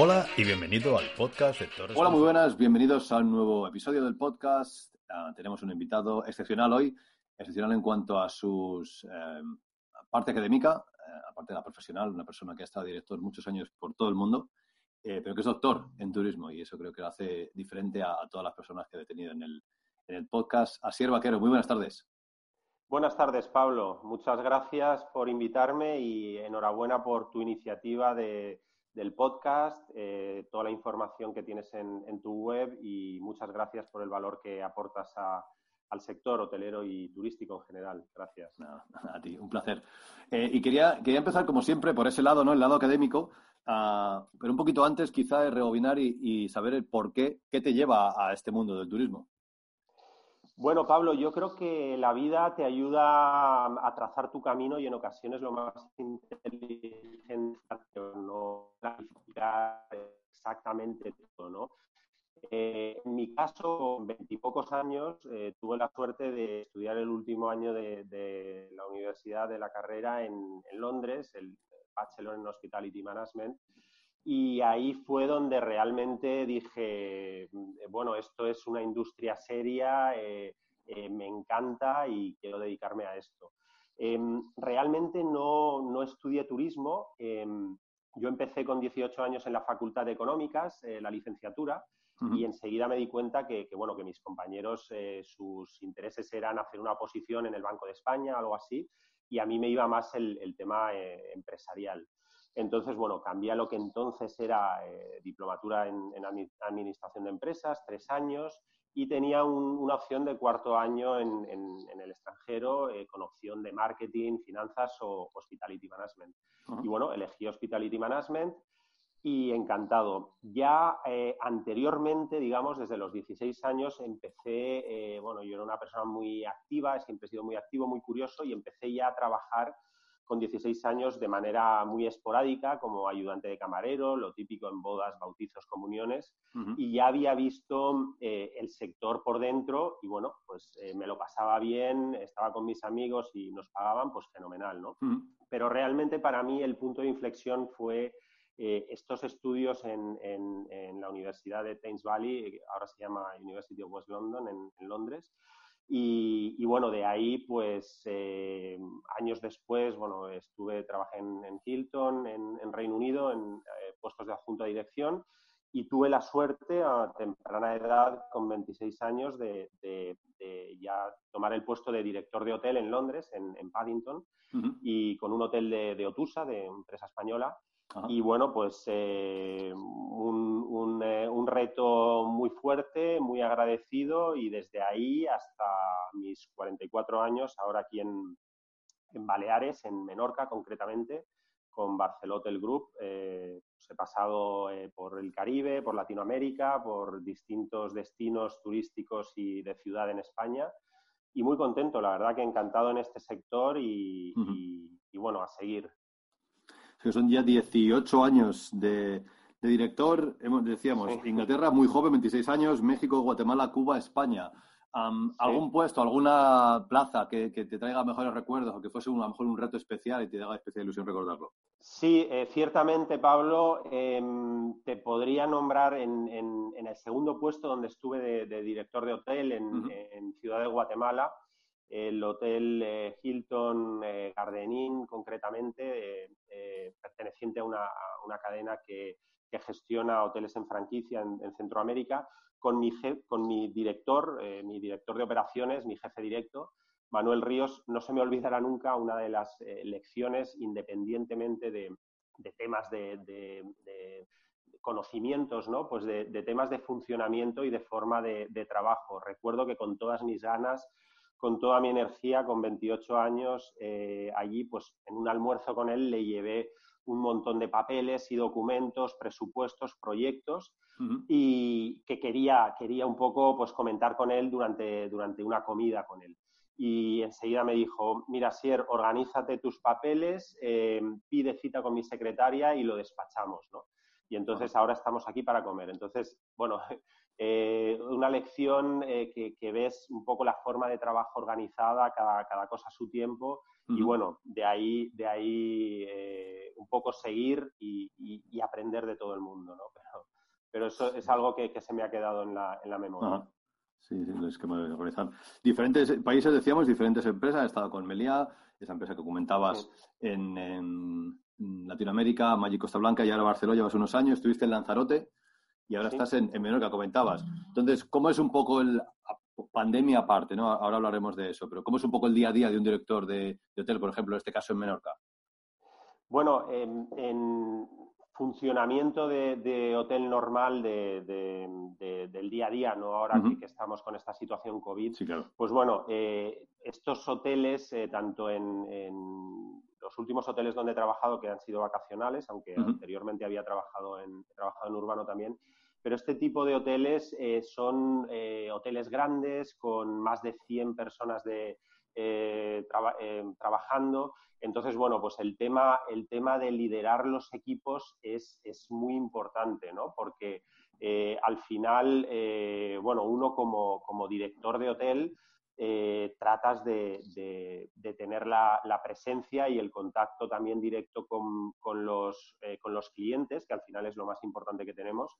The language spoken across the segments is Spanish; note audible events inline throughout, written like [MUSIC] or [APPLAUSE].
Hola y bienvenido al podcast de Torres. Hola, muy buenas. Bienvenidos a un nuevo episodio del podcast. Uh, tenemos un invitado excepcional hoy, excepcional en cuanto a sus eh, parte académica, eh, aparte de la profesional, una persona que ha estado director muchos años por todo el mundo, eh, pero que es doctor en turismo y eso creo que lo hace diferente a, a todas las personas que he tenido en el, en el podcast. Asier Vaquero, muy buenas tardes. Buenas tardes, Pablo. Muchas gracias por invitarme y enhorabuena por tu iniciativa de, del podcast, eh, toda la información que tienes en, en, tu web y muchas gracias por el valor que aportas a, al sector hotelero y turístico en general. Gracias. No, a ti, un placer. Eh, y quería, quería empezar, como siempre, por ese lado, ¿no? El lado académico, uh, pero un poquito antes quizá de rebobinar y, y, saber el por qué, qué te lleva a este mundo del turismo. Bueno, Pablo, yo creo que la vida te ayuda a trazar tu camino y en ocasiones lo más inteligente exactamente todo, ¿no? Eh, en mi caso, con veintipocos años, eh, tuve la suerte de estudiar el último año de, la universidad de la carrera en, Londres, el Bachelor en Hospitality Management, y ahí fue donde realmente dije, bueno, esto es una industria seria, eh, me encanta y quiero dedicarme a esto. Eh, realmente no, no, estudié turismo. Yo empecé con 18 años en la Facultad de Económicas, eh, la licenciatura, uh -huh. y enseguida me di cuenta que, que bueno, que mis compañeros, sus intereses eran hacer una posición en el Banco de España, algo así, y a mí me iba más el, el tema empresarial. Entonces, bueno, cambié a lo que entonces era eh, diplomatura en, en, Administración de Empresas, tres años, y tenía un, una opción de cuarto año en, en, en el extranjero eh, con opción de marketing, finanzas o hospitality management. Uh -huh. Y bueno, elegí hospitality management y encantado. Ya eh, anteriormente, digamos, desde los 16 años, empecé, eh, bueno, yo era una persona muy activa, siempre he sido muy activo, muy curioso, y empecé ya a trabajar con 16 años de manera muy esporádica como ayudante de camarero, lo típico en bodas, bautizos, comuniones, uh -huh. y ya había visto eh, el sector por dentro y bueno, pues eh, me lo pasaba bien, estaba con mis amigos y nos pagaban, pues fenomenal, ¿no? Uh -huh. Pero realmente para mí el punto de inflexión fue eh, estos estudios en, en, en, la Universidad de Thames Valley, ahora se llama University of West London, en, en Londres, y, y, bueno, de ahí, pues eh, años después, bueno, estuve, trabajé en, en Hilton, en, en, Reino Unido, en eh, puestos de adjunto a dirección y tuve la suerte a temprana edad, con 26 años, de, de, de ya tomar el puesto de director de hotel en Londres, en, en Paddington, uh -huh. y con un hotel de, de Otusa, de empresa española, Ajá. Y bueno, pues eh, un, un, eh, un, reto muy fuerte, muy agradecido y desde ahí hasta mis 44 años, ahora aquí en, en Baleares, en Menorca concretamente, con Barceló Hotel Group, eh, pues he pasado eh, por el Caribe, por Latinoamérica, por distintos destinos turísticos y de ciudad en España y muy contento, la verdad que encantado en este sector y, uh -huh. y, y bueno, a seguir que son ya 18 años de, de director. Hemos, decíamos, sí. Inglaterra muy joven, 26 años, México, Guatemala, Cuba, España. Um, sí. ¿Algún puesto, alguna plaza que, que, te traiga mejores recuerdos o que fuese un, a lo mejor un reto especial y te haga especial ilusión recordarlo? Sí, eh, ciertamente, Pablo. Eh, te podría nombrar en, en, en, el segundo puesto donde estuve de, de director de hotel en, uh -huh. en Ciudad de Guatemala el hotel eh, Hilton eh, Gardenin, concretamente, eh, perteneciente a una, una cadena que, gestiona hoteles en franquicia en, en Centroamérica, con mi, con mi director, eh, mi director de operaciones, mi jefe directo, Manuel Ríos, no se me olvidará nunca una de las lecciones, independientemente de, temas de, conocimientos, ¿no? Pues de, temas de funcionamiento y de forma de, trabajo. Recuerdo que con todas mis ganas con toda mi energía, con 28 años, eh, allí, pues en un almuerzo con él le llevé un montón de papeles y documentos, presupuestos, proyectos y que quería, quería un poco pues, comentar con él durante, durante una comida con él. Y enseguida me dijo, mira, Sier, organízate tus papeles, eh, pide cita con mi secretaria y lo despachamos, ¿no? Y entonces ahora estamos aquí para comer. Entonces, bueno, [LAUGHS] eh, una lección eh, que, ves un poco la forma de trabajo organizada, cada, cada cosa a su tiempo. Y bueno, de ahí, de ahí un poco seguir y, aprender de todo el mundo, ¿no? [LAUGHS] Pero, pero eso es algo que, se me ha quedado en la, en la memoria. Sí, sí, es que me organizan. Diferentes países, decíamos, diferentes empresas. He estado con Melia, esa empresa que comentabas en, Latinoamérica, Magic Costa Blanca y ahora Barcelona, llevas unos años, estuviste en Lanzarote y ahora estás en, en, Menorca, comentabas. Entonces, ¿cómo es un poco el pandemia aparte, ¿no? Ahora hablaremos de eso, pero ¿cómo es un poco el día a día de un director de, hotel, por ejemplo, en este caso en Menorca? Bueno, en, funcionamiento de, hotel normal del día a día, no ahora que, estamos con esta situación COVID, pues bueno, eh, estos hoteles, eh, tanto en, los últimos hoteles donde he trabajado, que han sido vacacionales, aunque anteriormente había trabajado en, trabajado en urbano también, pero este tipo de hoteles eh, son hoteles grandes con más de 100 personas de, trabajando. Entonces, bueno, pues el tema, el tema de liderar los equipos es, muy importante, ¿no? Porque eh, al final, eh, bueno, uno como, director de hotel eh, tratas de, tener la, presencia y el contacto también directo los, con los clientes, que al final es lo más importante que tenemos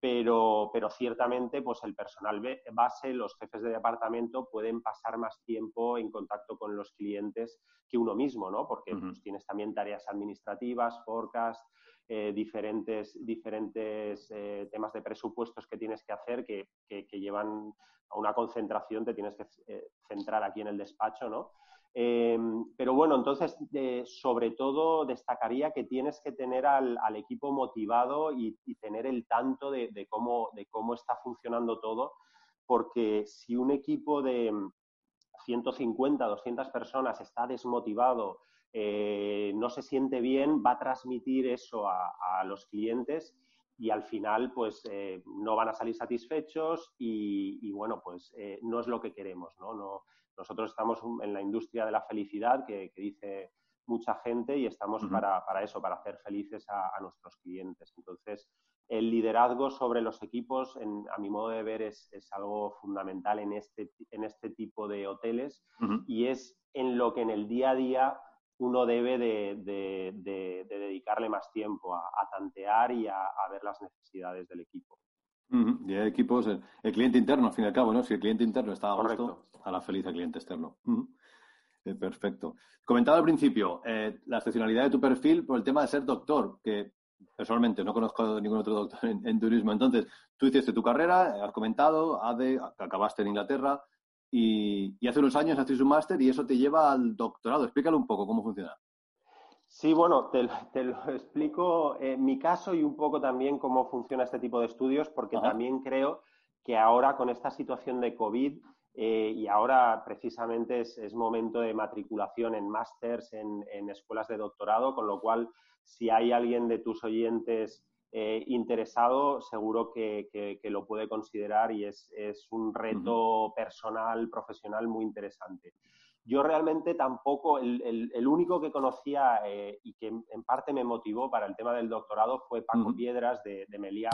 pero, pero ciertamente pues el personal base, los jefes de departamento pueden pasar más tiempo en contacto con los clientes que uno mismo, ¿no? Porque pues, tienes también tareas administrativas, forecast, eh, diferentes, diferentes eh, temas de presupuestos que tienes que hacer que, que, llevan a una concentración, te tienes que eh, centrar aquí en el despacho, ¿no? Em, pero bueno, entonces, sobre todo, destacaría que tienes que tener al, equipo motivado y, tener el tanto de, cómo, de cómo está funcionando todo, porque si un equipo de 150, 200 personas está desmotivado, eh, no se siente bien, va a transmitir eso a, los clientes y al final pues eh, no van a salir satisfechos y, bueno pues eh, no es lo que queremos no no nosotros estamos en la industria de la felicidad, que, dice mucha gente, y estamos para, eso, para hacer felices a, nuestros clientes. Entonces, el liderazgo sobre los equipos, a mi modo de ver, es, algo fundamental en este, en este tipo de hoteles y es en lo que en el día a día uno debe de, dedicarle más tiempo a, tantear y a, ver las necesidades del equipo. Y hay equipos, el, cliente interno, al fin y al cabo, ¿no? Si el cliente interno está a gusto, la feliz al cliente externo. Eh, perfecto. Comentaba al principio eh, la excepcionalidad de tu perfil por el tema de ser doctor, que personalmente no conozco ningún otro doctor en, turismo. Entonces, tú hiciste tu carrera, has comentado, ADE, acabaste en Inglaterra y, hace unos años haces un máster y eso te lleva al doctorado. Explícalo un poco cómo funciona. Sí, bueno, te, lo explico en mi caso y un poco también cómo funciona este tipo de estudios, porque también creo que ahora con esta situación de COVID eh, y ahora precisamente es, momento de matriculación en másters, en, escuelas de doctorado, con lo cual si hay alguien de tus oyentes eh, interesado, seguro que, lo puede considerar y es, un reto personal, profesional muy interesante. Yo realmente tampoco, el, único que conocía eh, y que en parte me motivó para el tema del doctorado fue Paco Piedras de, de Meliá,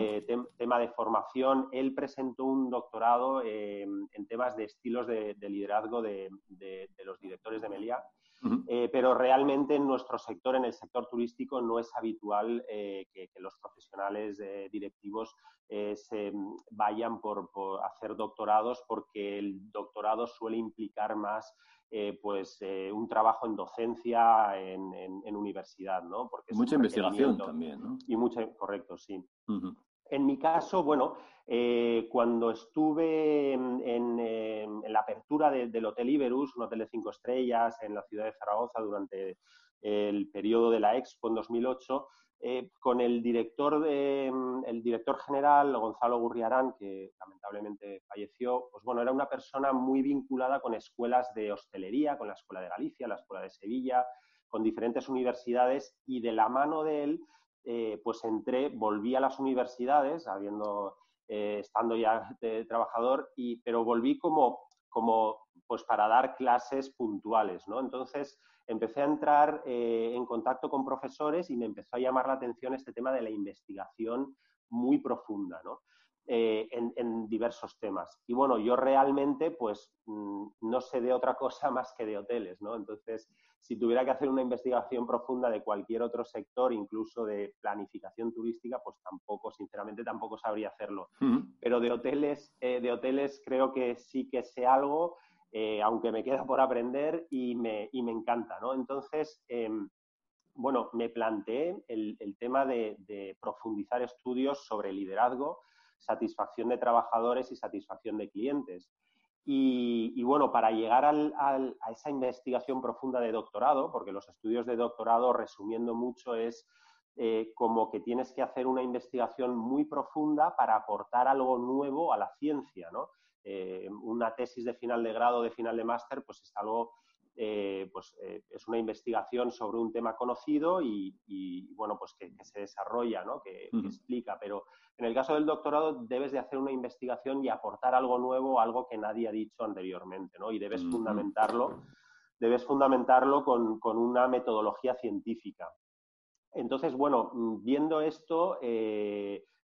eh, tema de formación. Él presentó un doctorado en temas de estilos de, liderazgo de, los directores de Meliá. Eh, pero realmente en nuestro sector, en el sector turístico, no es habitual que, los profesionales directivos se vayan por, hacer doctorados porque el doctorado suele implicar más eh, pues eh, un trabajo en docencia en, universidad, ¿no? Porque mucha investigación también, ¿no? Y mucha, correcto, sí. En mi caso, bueno, eh, cuando estuve apertura del Hotel Iberus, un hotel de cinco estrellas en la ciudad de Zaragoza durante el periodo de la Expo en 2008, eh, con el director, de, el director general, Gonzalo Gurriarán, que lamentablemente falleció, pues bueno, era una persona muy vinculada con escuelas de hostelería, con la Escuela de Galicia, la Escuela de Sevilla, con diferentes universidades y de la mano de él, eh, pues entré, volví a las universidades, habiendo, eh, estando ya trabajador, y, pero volví como, como pues para dar clases puntuales, ¿no? Entonces, empecé a entrar eh, en contacto con profesores y me empezó a llamar la atención este tema de la investigación muy profunda, ¿no? Eh, en, diversos temas. Y bueno, yo realmente pues mm, no sé de otra [LAUGHS] cosa más que de hoteles, ¿no? Entonces, si tuviera que hacer una investigación profunda de cualquier otro sector, incluso de planificación turística, pues tampoco, sinceramente, tampoco sabría hacerlo. Pero de hoteles, eh, de hoteles creo que sí que sé algo eh, aunque me [LAUGHS] queda por aprender y me, y me encanta, ¿no? Entonces, em, bueno, me planteé el, tema de, profundizar estudios sobre liderazgo, satisfacción de trabajadores y satisfacción de clientes. Y, bueno, para llegar a esa investigación profunda de doctorado, porque los estudios de doctorado, resumiendo mucho, es eh, como que tienes que hacer una investigación muy profunda para aportar algo nuevo a la ciencia, ¿no? Eh, una tesis de final de grado, de final de máster, pues es algo, eh, pues eh, es una investigación sobre un tema conocido y, bueno, pues que, se desarrolla, ¿no? Que, explica. Pero en el caso del doctorado debes de hacer una investigación y aportar algo nuevo, algo que nadie ha dicho anteriormente, ¿no? Y debes fundamentarlo, debes fundamentarlo con, con una metodología científica. Entonces, bueno, viendo esto,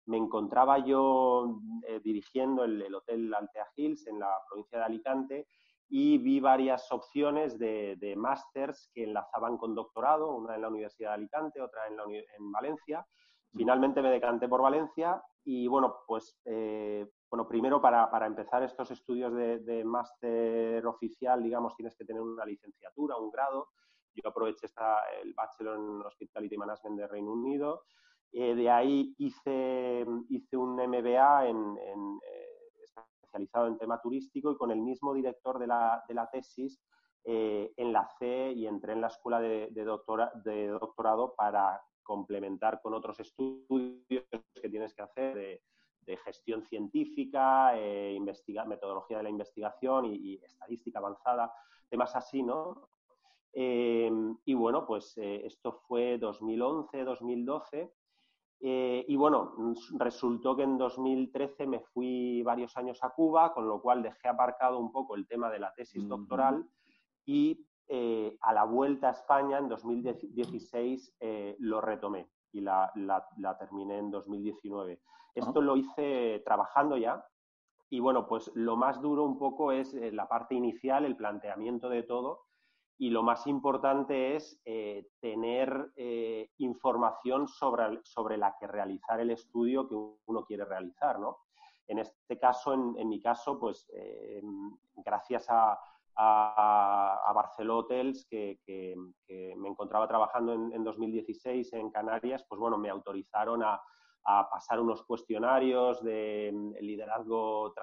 me encontraba yo eh, dirigiendo el, Hotel Altea Hills en la provincia de Alicante y vi varias opciones de, de másters que enlazaban con doctorado, una en la Universidad de Alicante, otra en, en Valencia. Finalmente me decanté por Valencia y bueno, pues eh, bueno, primero para, para, empezar estos estudios de, de máster oficial, digamos, tienes que tener una licenciatura, un grado. Yo aproveché esta, el Bachelor en Hospitality Management de Reino Unido eh, de ahí hice, hice un MBA en, eh, especializado en tema turístico y con el mismo director de la, de la tesis eh, enlacé y entré en la escuela de, de, de doctorado para complementar con otros estudios que tienes que hacer de, gestión científica, eh, metodología de la investigación y, estadística avanzada, temas así, ¿no? y bueno, pues esto fue 2011, 2012 eh, y bueno, resultó que en 2013 me fui varios años a Cuba, con lo cual dejé aparcado un poco el tema de la tesis doctoral y eh, a la vuelta a España en 2016 eh, lo retomé y la, terminé en 2019. Esto lo hice trabajando ya y bueno, pues lo más duro un poco es la parte inicial, el planteamiento de todo y lo más importante es eh, tener eh, información sobre, sobre, la que realizar el estudio que uno quiere realizar, ¿no? En este caso, en, mi caso, pues eh, gracias a, a, Barceló Hotels, que, me encontraba trabajando en, 2016 en Canarias, pues bueno, me autorizaron a, pasar unos cuestionarios de liderazgo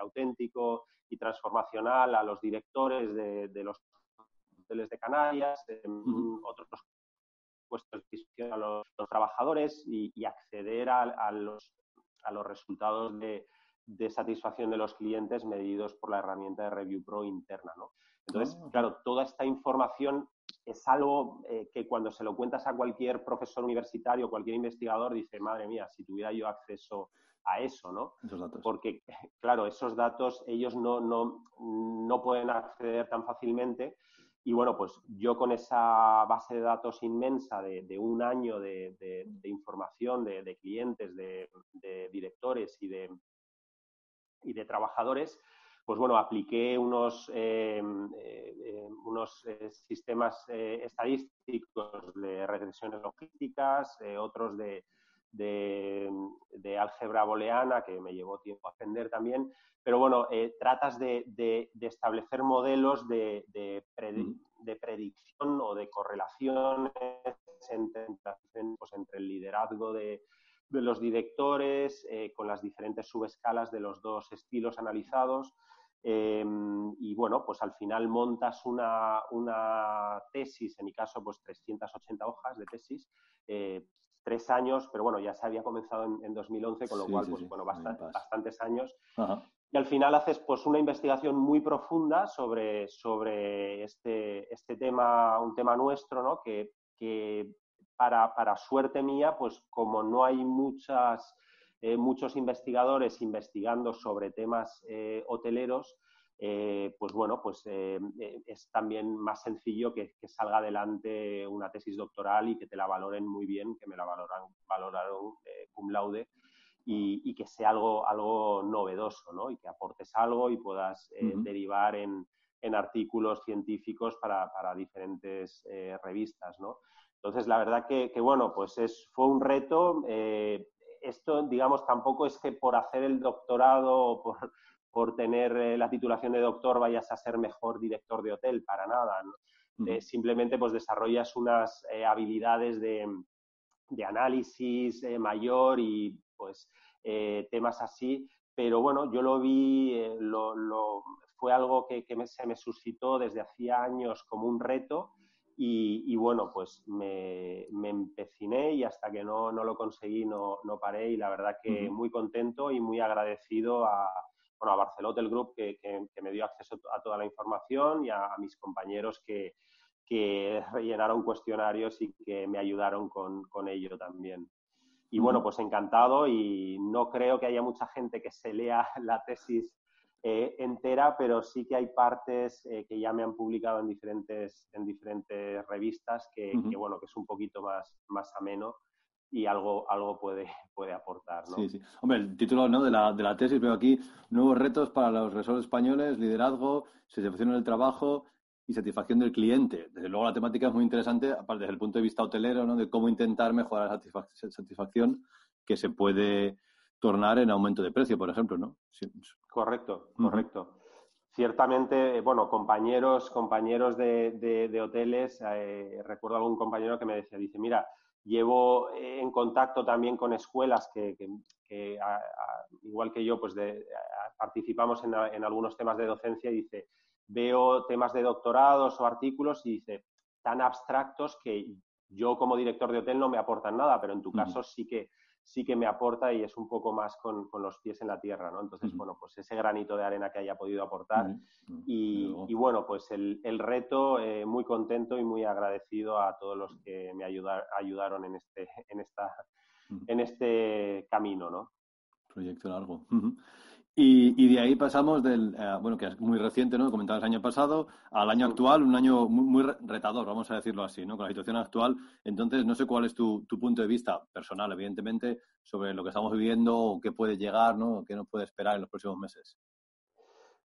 auténtico y transformacional a los directores de los hoteles de Canarias, otros puestos de a los, trabajadores y, acceder a, los, a los resultados de, de, satisfacción de los clientes medidos por la herramienta de Review Pro interna. ¿no? Entonces, ah. claro, toda esta información es algo eh, que cuando se lo cuentas a cualquier profesor universitario, cualquier investigador, dice, madre mía, si tuviera yo acceso a eso, ¿no? Esos datos. Porque, claro, esos datos ellos no, no, no pueden acceder tan fácilmente y bueno, pues yo con esa base de datos inmensa de, un año de, información de, clientes, de, directores y de, y de trabajadores, pues bueno, apliqué unos, eh, eh, unos eh, sistemas estadísticos de regresiones logísticas, otros de, de, álgebra booleana, que me llevó tiempo a aprender también, pero bueno, tratas de, establecer modelos de, de correlaciones entre, pues, entre el liderazgo de, los directores, eh, con las diferentes subescalas de los dos estilos analizados. Em, y bueno, pues al final montas una, una, tesis, en mi caso, pues 380 hojas de tesis, eh, tres años, pero bueno, ya se había comenzado en, 2011, con lo cual, pues bueno, bastantes años. Y al final haces pues una investigación muy profunda sobre, sobre este, este tema, un tema nuestro, ¿no? Que, que para, para, suerte mía, pues como no hay muchas eh, muchos investigadores investigando sobre temas eh, hoteleros, eh, pues bueno, pues es también más sencillo que, salga adelante una tesis doctoral y que te la valoren muy bien, que me la valoran, valoraron cum laude y, que sea algo, algo novedoso, ¿no? Y que aportes algo y puedas derivar en, artículos científicos para, diferentes revistas, ¿no? Entonces, la verdad que, bueno, pues es, fue un reto esto, digamos, tampoco es que por hacer el doctorado o por, tener eh, la titulación de doctor vayas a ser mejor director de hotel, para nada. Eh, simplemente pues desarrollas unas eh, habilidades de, análisis mayor y pues temas así. Pero bueno, yo lo vi, fue algo que, se me suscitó desde hacía años como un reto y, bueno, pues me, me, empeciné y hasta que no, no lo conseguí no, no, paré y la verdad que muy contento y muy agradecido a, bueno, a Barcelona el Group que, que, me dio acceso a toda la información y a, mis compañeros que, que, [LAUGHS] rellenaron cuestionarios y que me ayudaron con, con ello también. Y bueno, pues encantado y no creo que haya mucha gente que se lea [LAUGHS] la tesis eh, entera, pero sí que hay partes eh, que ya me han publicado en diferentes, en diferentes revistas que, bueno, que es un poquito más, más ameno y algo, algo puede, puede aportar. ¿no? Sí, sí. Hombre, el título ¿no? de, la, de la tesis veo aquí, nuevos retos para los resorts españoles, liderazgo, satisfacción del trabajo y satisfacción del cliente. Desde luego la temática es muy interesante, aparte desde el punto de vista hotelero, ¿no? de cómo intentar mejorar la satisfacción que se puede tornar en aumento de precio, por ejemplo, ¿no? Correcto, correcto. Ciertamente, bueno, compañeros, compañeros de, hoteles, eh, recuerdo algún compañero que me decía, dice, mira, llevo en contacto también con escuelas que, igual que yo, pues participamos en, algunos temas de docencia y dice, veo temas de doctorados o artículos y dice, tan abstractos que yo como director de hotel no me aportan nada, pero en tu caso sí que sí que me aporta y es un poco más con, los pies en la tierra, ¿no? Entonces, bueno, pues ese granito de arena que haya podido aportar y, bueno, pues el, reto, eh, muy contento y muy agradecido a todos los que me ayudaron en este, en, esta, en este camino, ¿no? Proyecto largo. Y, de ahí pasamos del, eh, bueno, que es muy reciente, ¿no? Comentabas el año pasado, al año actual, un año muy, retador, vamos a decirlo así, ¿no? Con la situación actual. Entonces, no sé cuál es tu, punto de vista personal, evidentemente, sobre lo que estamos viviendo o qué puede llegar, ¿no? ¿Qué nos puede esperar en los próximos meses?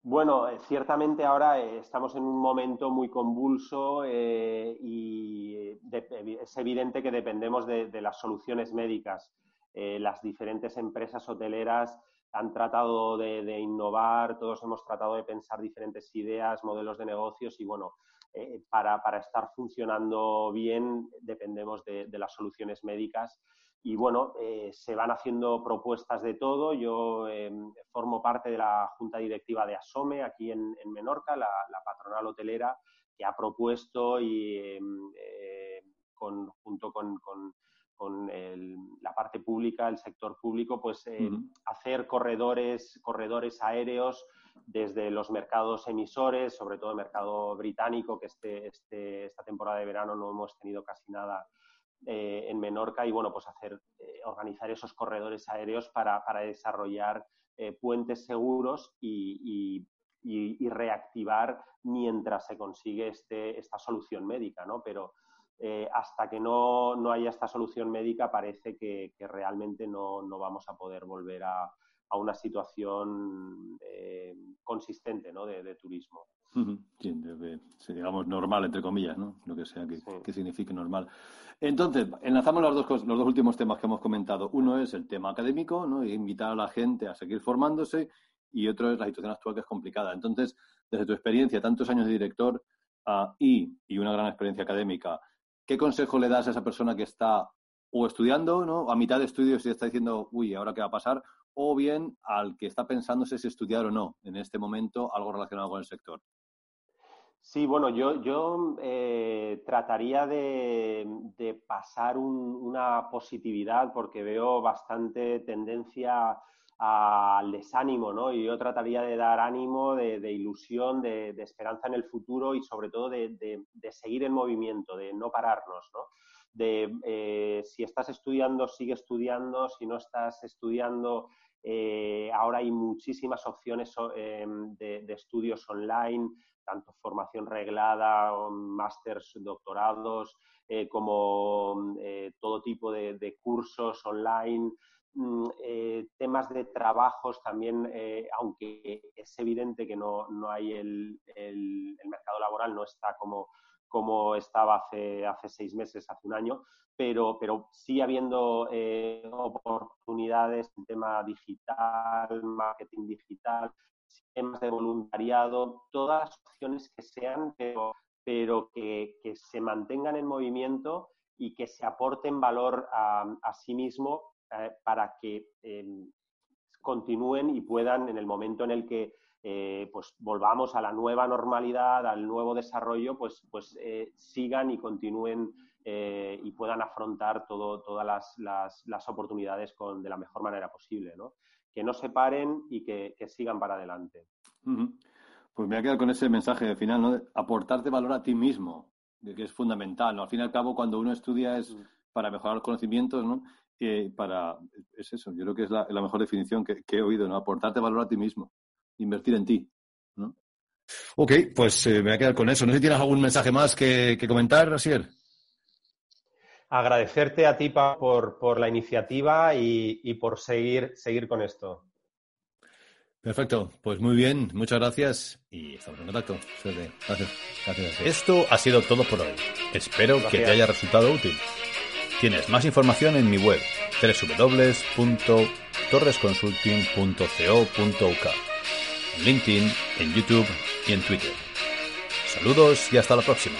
Bueno, eh, ciertamente ahora eh, estamos en un momento muy convulso y es evidente que dependemos de, las soluciones médicas. las diferentes empresas hoteleras han tratado de, innovar, todos hemos tratado de pensar diferentes ideas, modelos de negocios y bueno, eh, para, estar funcionando bien dependemos de, las soluciones médicas. Y bueno, eh, se van haciendo propuestas de todo. Yo em, formo parte de la junta directiva de Asome aquí en, Menorca, la, patronal hotelera, que ha propuesto y em, eh, junto con con la parte pública, el sector público, pues eh, hacer corredores, corredores aéreos desde los mercados emisores, sobre todo el mercado británico, que este, este, esta temporada de verano no hemos tenido casi nada eh, en Menorca, y bueno, pues hacer, eh, organizar esos corredores aéreos para, desarrollar puentes seguros y, reactivar mientras se consigue este, esta solución médica, ¿no? Pero eh, hasta que no, no, haya esta solución médica parece que, realmente no, no, vamos a poder volver a, a una situación eh, consistente ¿no? de, turismo. Sí, digamos normal, entre comillas, ¿no? lo que sea que, que, signifique normal. Entonces, enlazamos los dos, los dos últimos temas que hemos comentado. Uno es el tema académico, ¿no? invitar a la gente a seguir formándose, y otro es la situación actual que es complicada. Entonces, desde tu experiencia, tantos años de director ah, y, y una gran experiencia académica, ¿qué consejo le das a esa persona que está o estudiando, ¿no? A mitad de estudios y está diciendo, uy, ¿ahora qué va a pasar? o bien al que está pensando si es estudiar o no en este momento algo relacionado con el sector? Sí, bueno, yo, yo eh, trataría de, pasar una positividad porque veo bastante tendencia al desánimo, ¿no? Y yo trataría de dar ánimo, de, ilusión, de, esperanza en el futuro y sobre todo de, seguir en movimiento, de no pararnos, ¿no? De eh, si estás estudiando, sigue estudiando, si no estás estudiando, eh, ahora hay muchísimas opciones em, de, estudios online, tanto formación reglada, másters, doctorados, eh, como todo tipo de cursos online. Mm, eh, temas de trabajos también, eh, aunque es evidente que no, hay el, mercado laboral, no está como, como estaba hace, hace seis meses, hace un año, pero, pero sigue habiendo eh, oportunidades en tema digital, marketing digital, temas de voluntariado, todas las opciones que sean, pero, pero que, se mantengan en movimiento y que se aporten valor a sí mismo eh, para que em, continúen y puedan, en el momento en el que eh, pues volvamos a la nueva normalidad, al nuevo desarrollo, pues, pues eh, sigan y continúen y puedan afrontar todo, todas las, oportunidades con, de la mejor manera posible. ¿no? Que no se paren y que, sigan para adelante. Pues me voy a quedar con ese mensaje final, ¿no? aportarte valor a ti mismo, de que es fundamental. ¿no? Al fin y al cabo, cuando uno estudia es para mejorar los conocimientos, ¿no? Para, es eso, yo creo que es la, mejor definición que, he oído, ¿no? Aportarte valor a ti mismo, invertir en ti, ¿no? Ok, pues eh, me voy a quedar con eso. No sé si tienes algún mensaje más que, comentar, Asier. Agradecerte a ti, por, por la iniciativa y, por seguir, seguir con esto. Perfecto, pues muy bien, muchas gracias y estamos en contacto. Gracias. gracias, Esto ha sido todo por hoy. Espero que te haya resultado útil. Tienes más información en mi web www.torresconsulting.co.uk, en LinkedIn, en YouTube y en Twitter. Saludos y hasta la próxima.